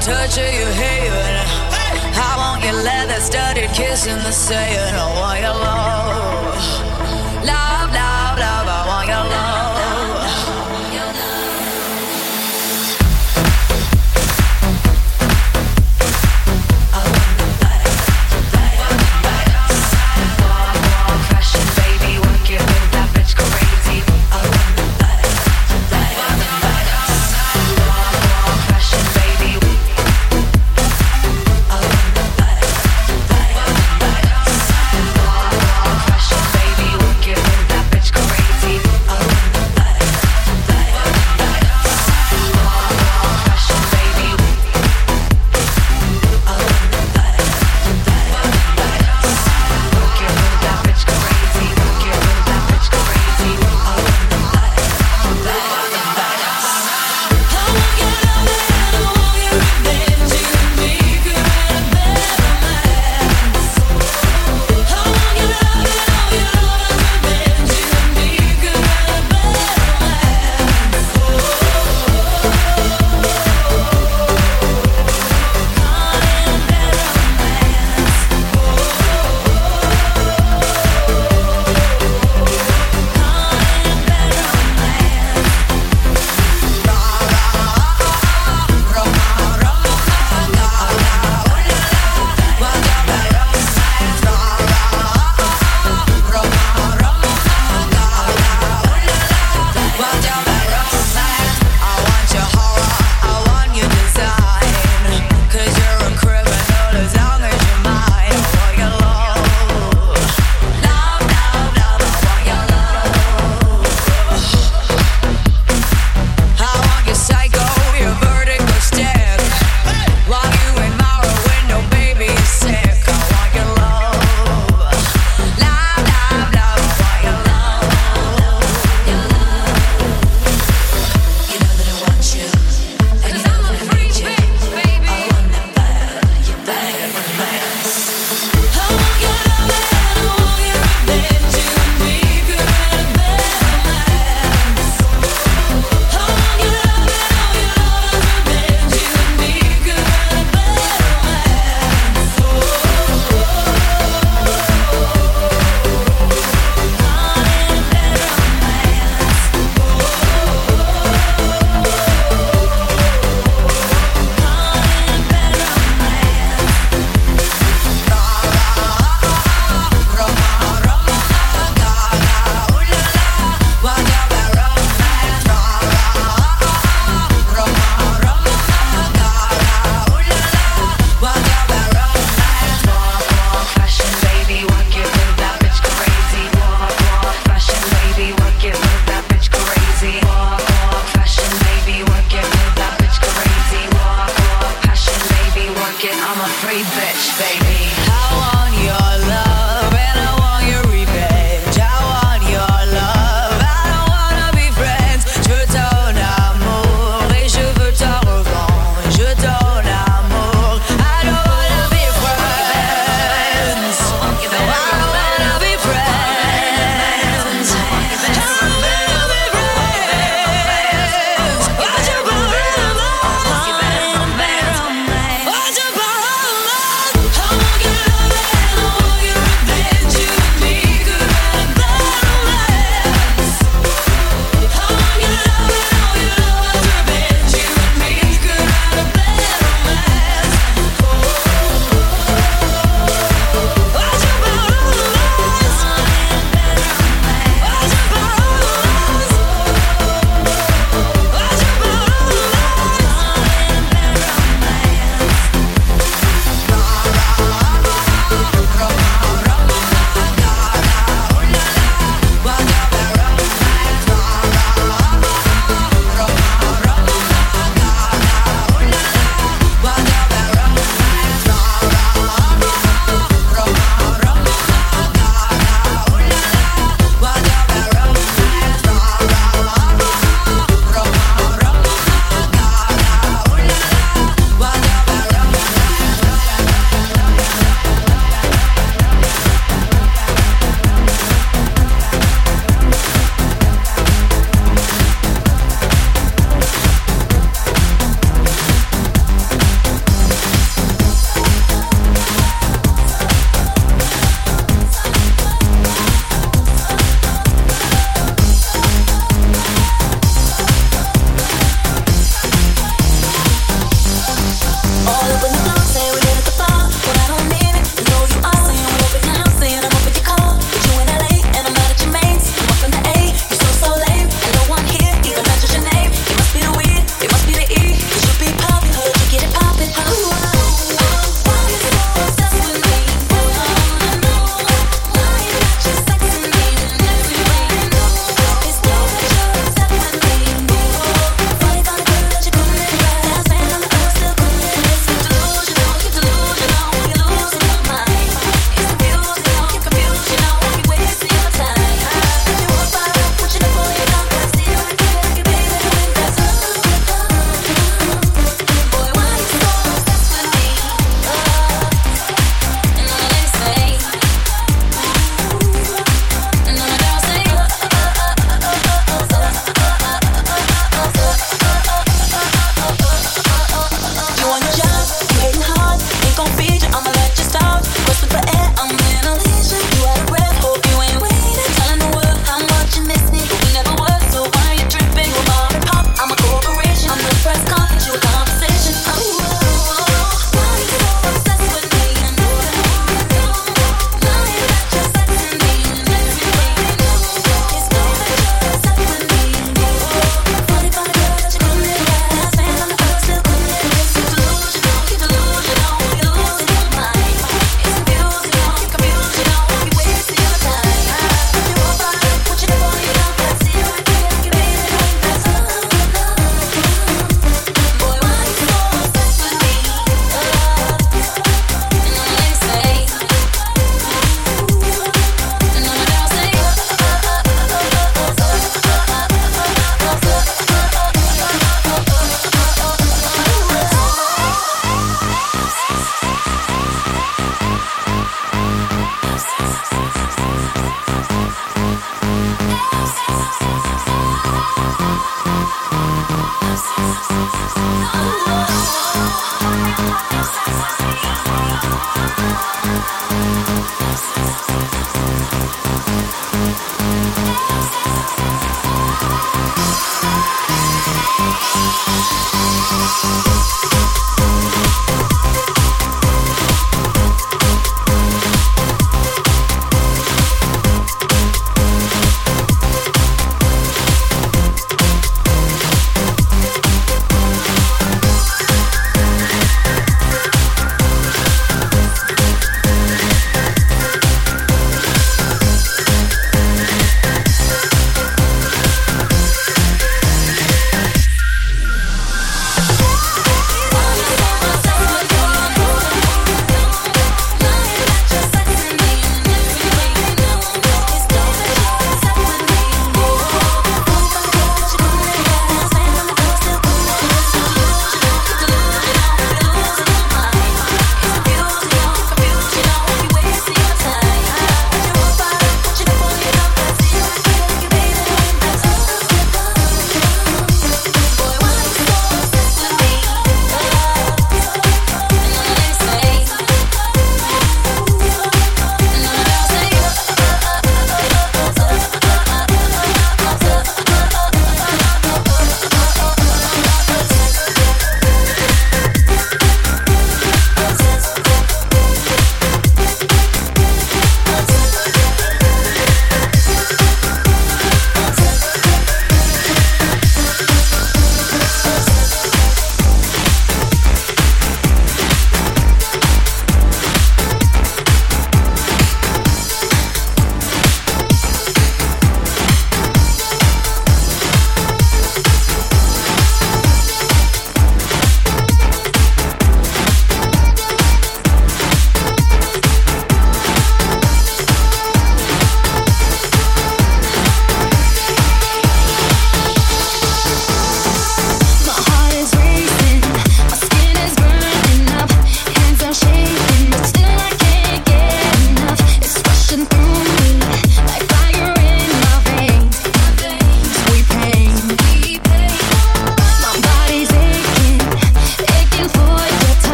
touch of your hair. I want your leather studded kiss in the sand. Oh, I want your. Love, love,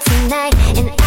tonight and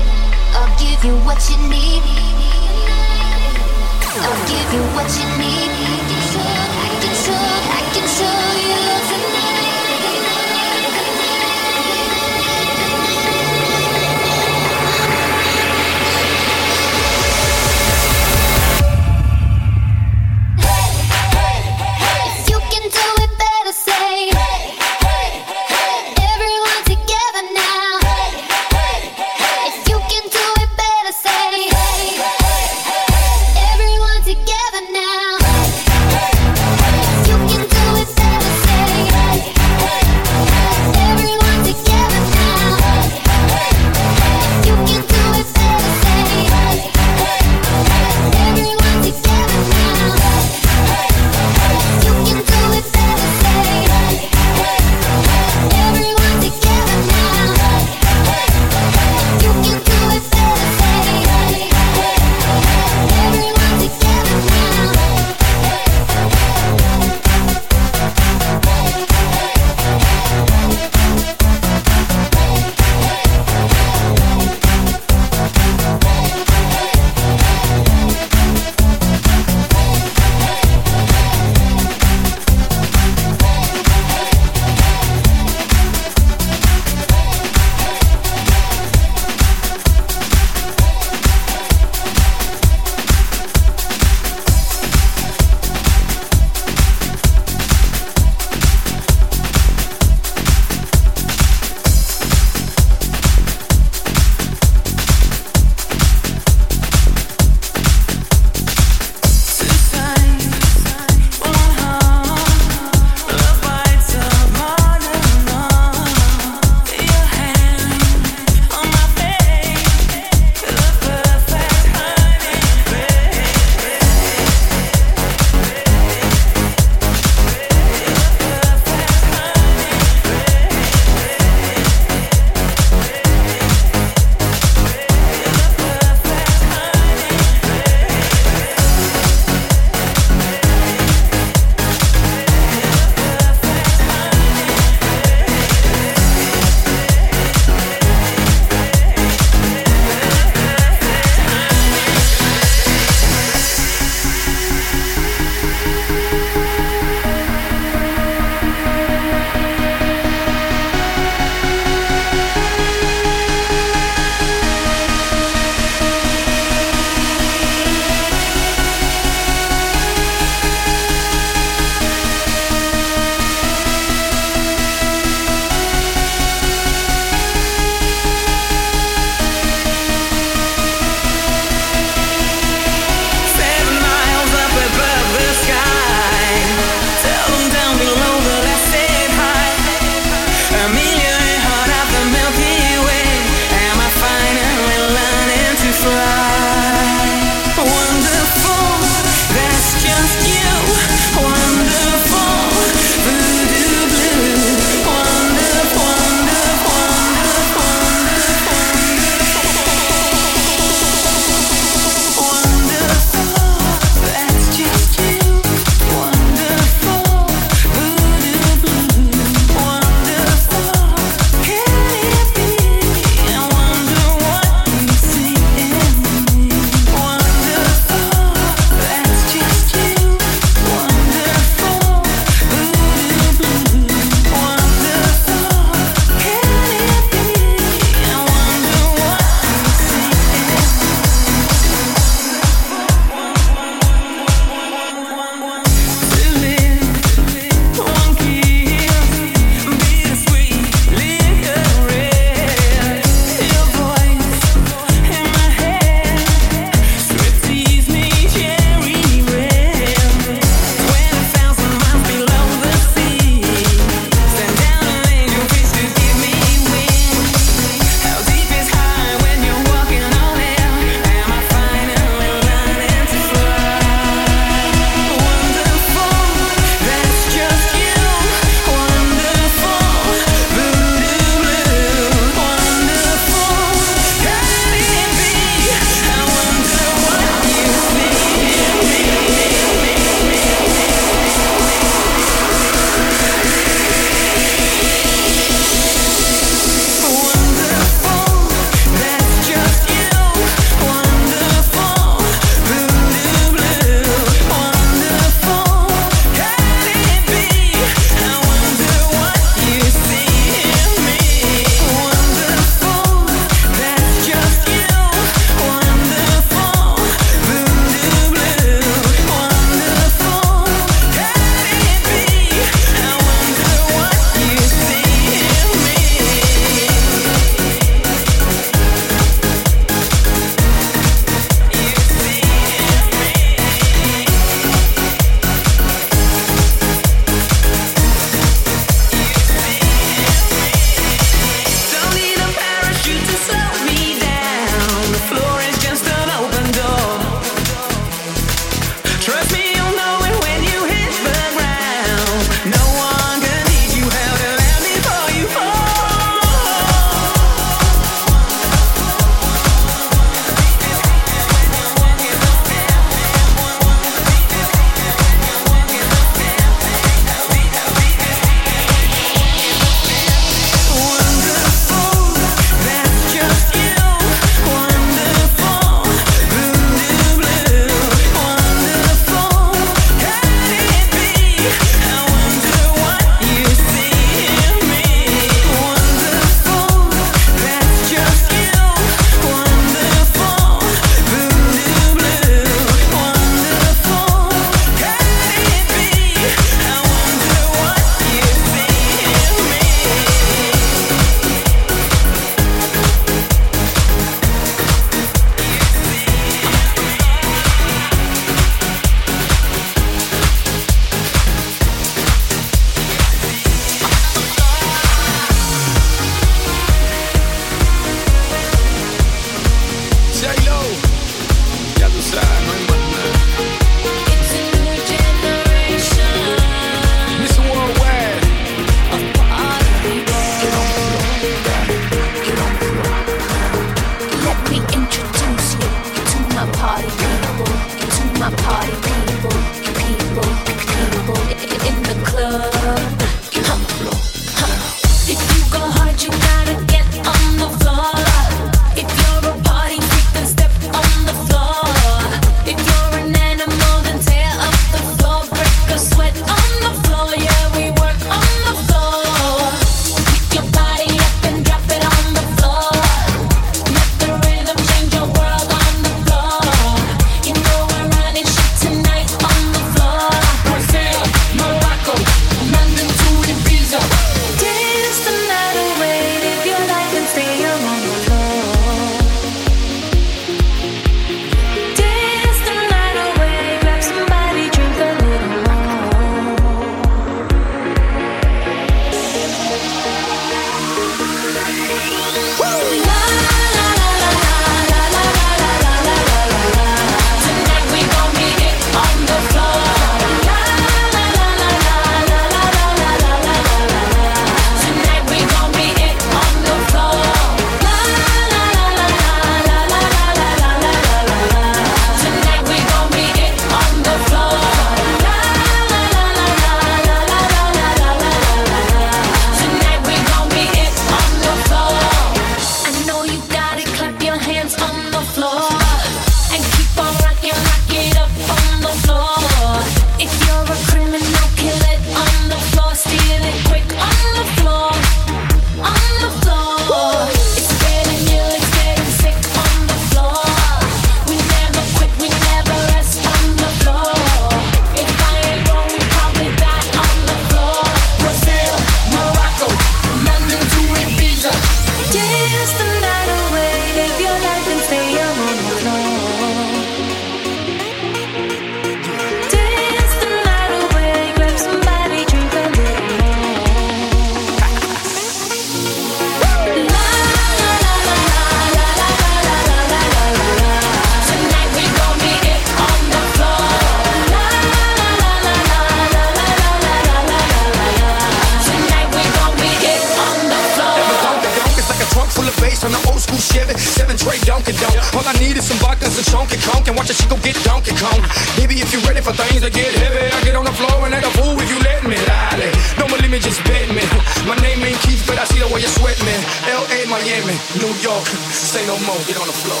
just bet me. My name ain't Keith, but I see the way you sweat me. L.A., Miami, New York, say no more, get on the floor.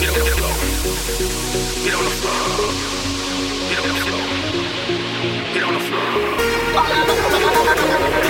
Get on the floor. Get on the floor. Get on the floor. Get on the floor.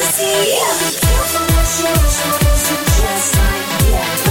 see ya. Careful what you wish for, just like yeah.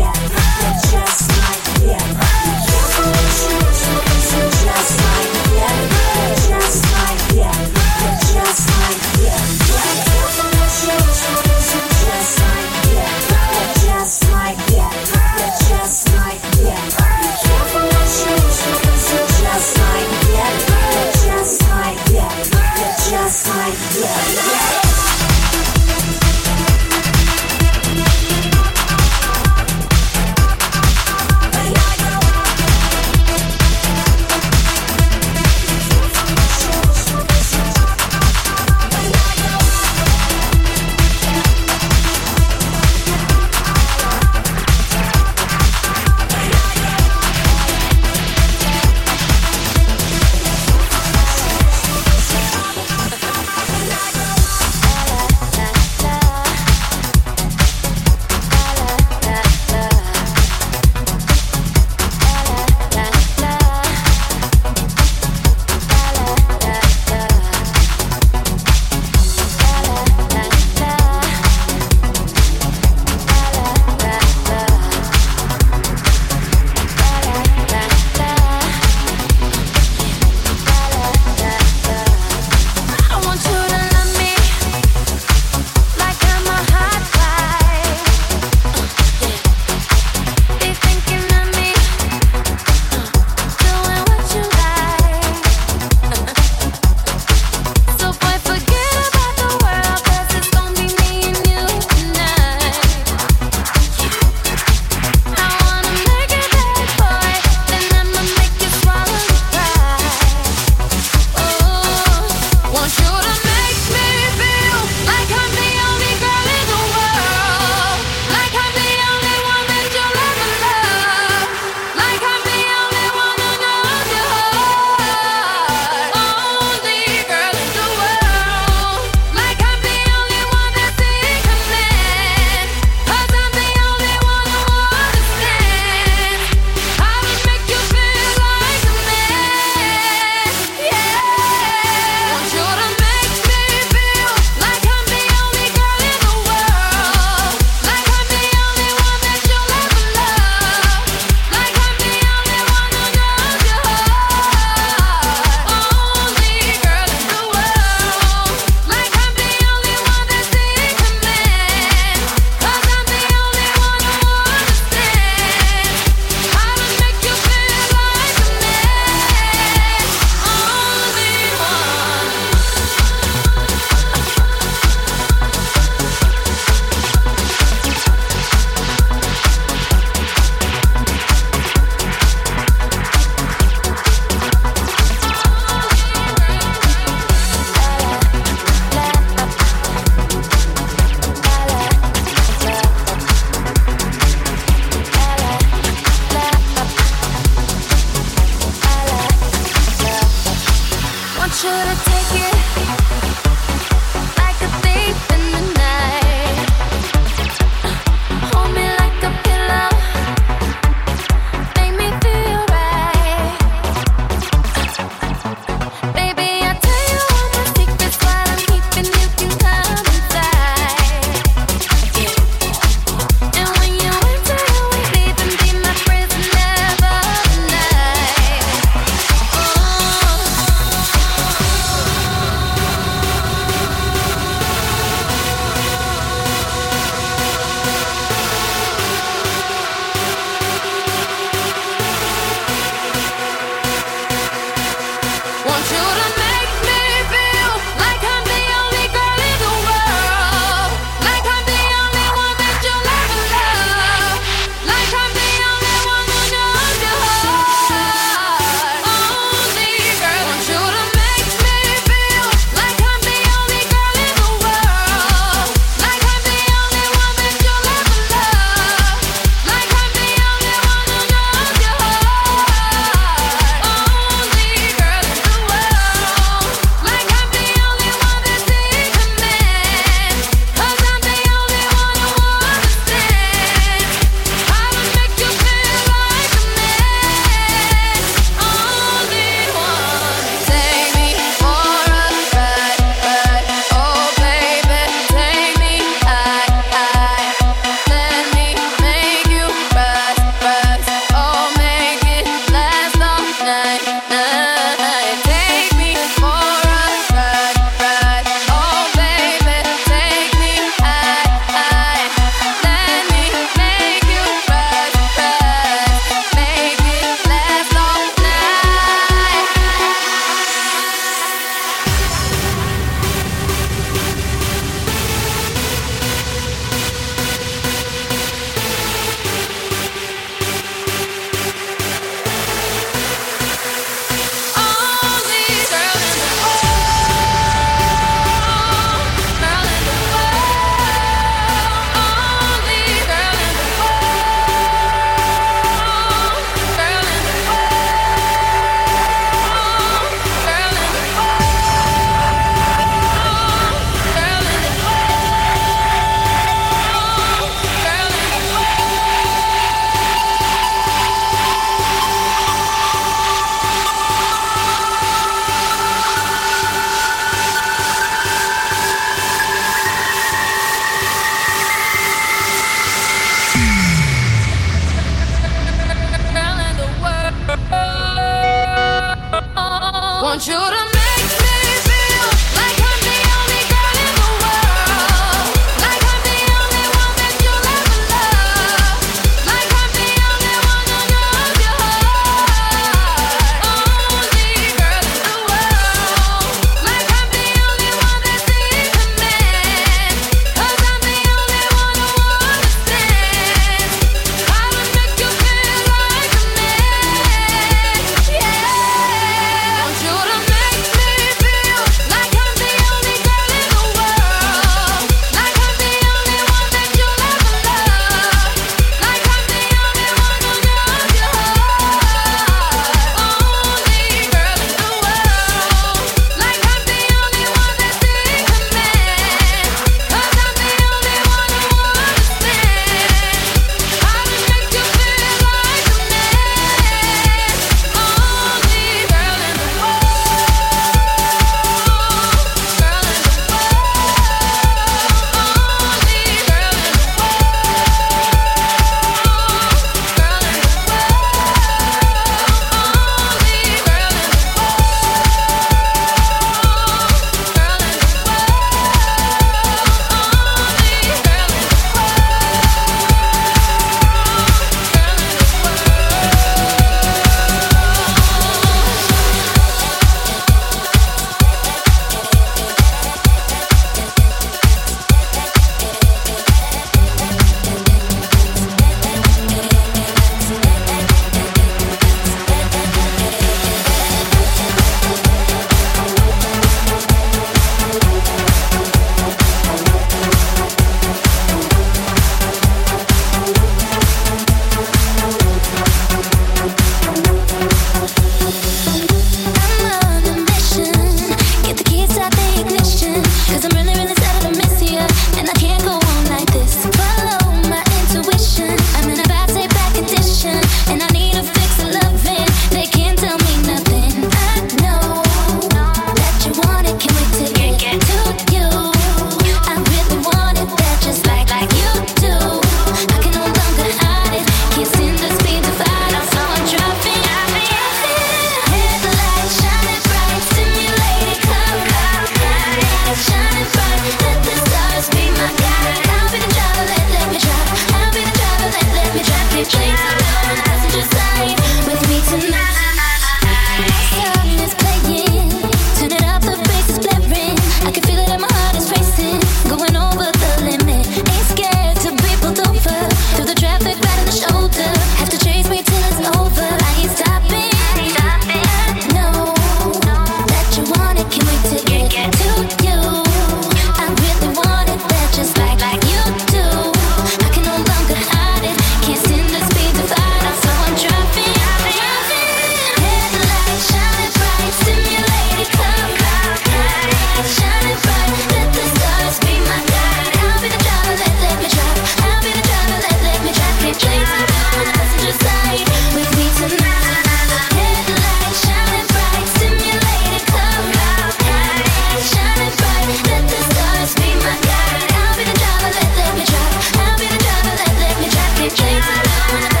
Bye.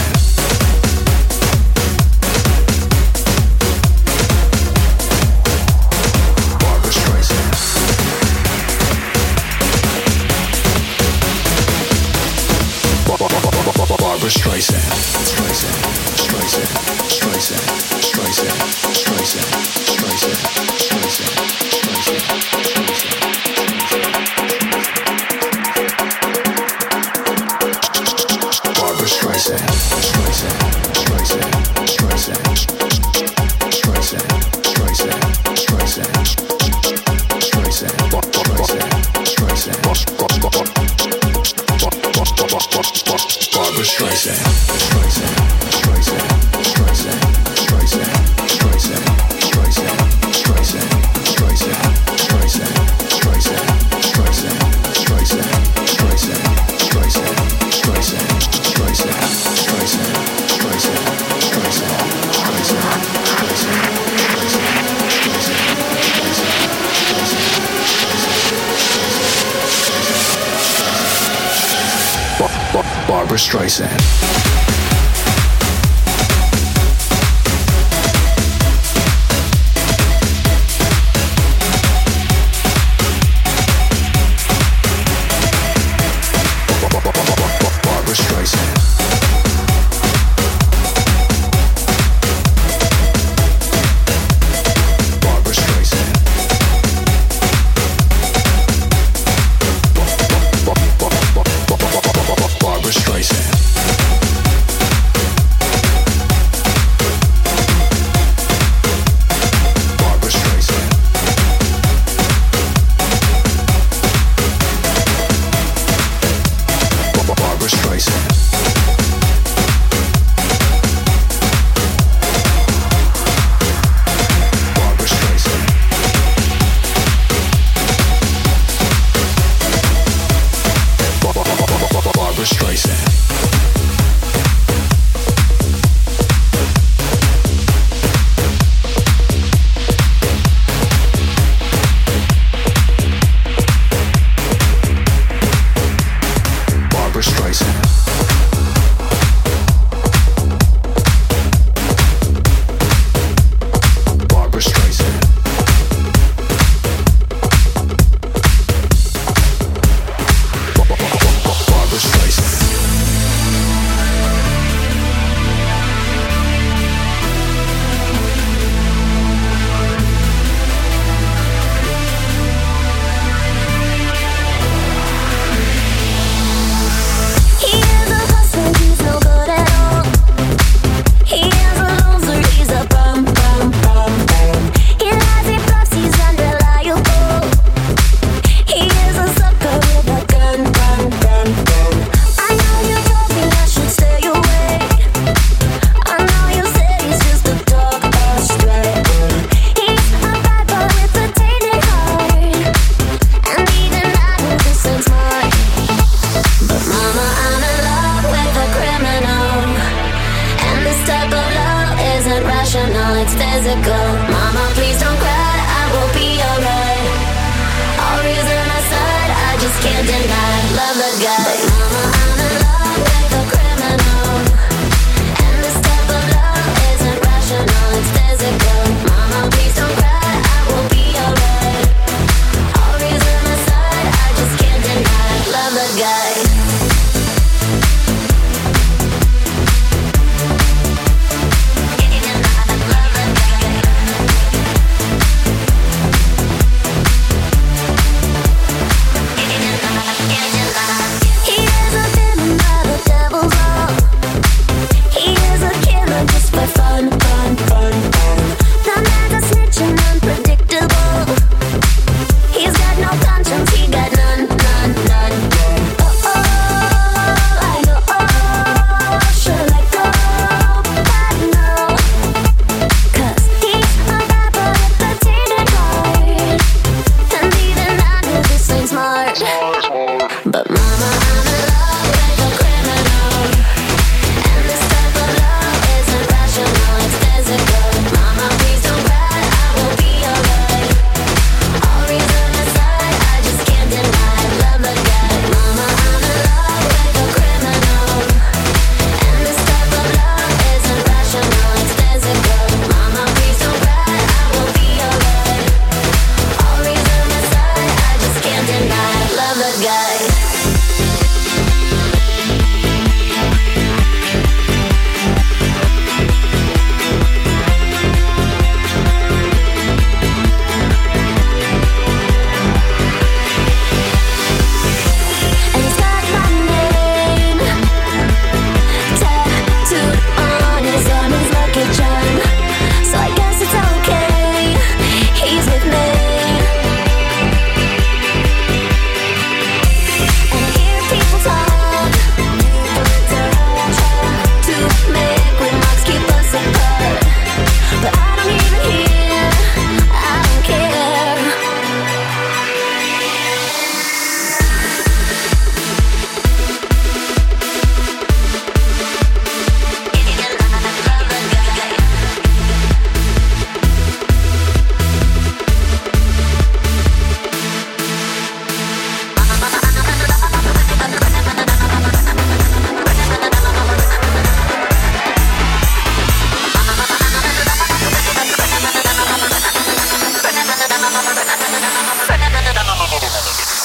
Streisand.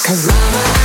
Over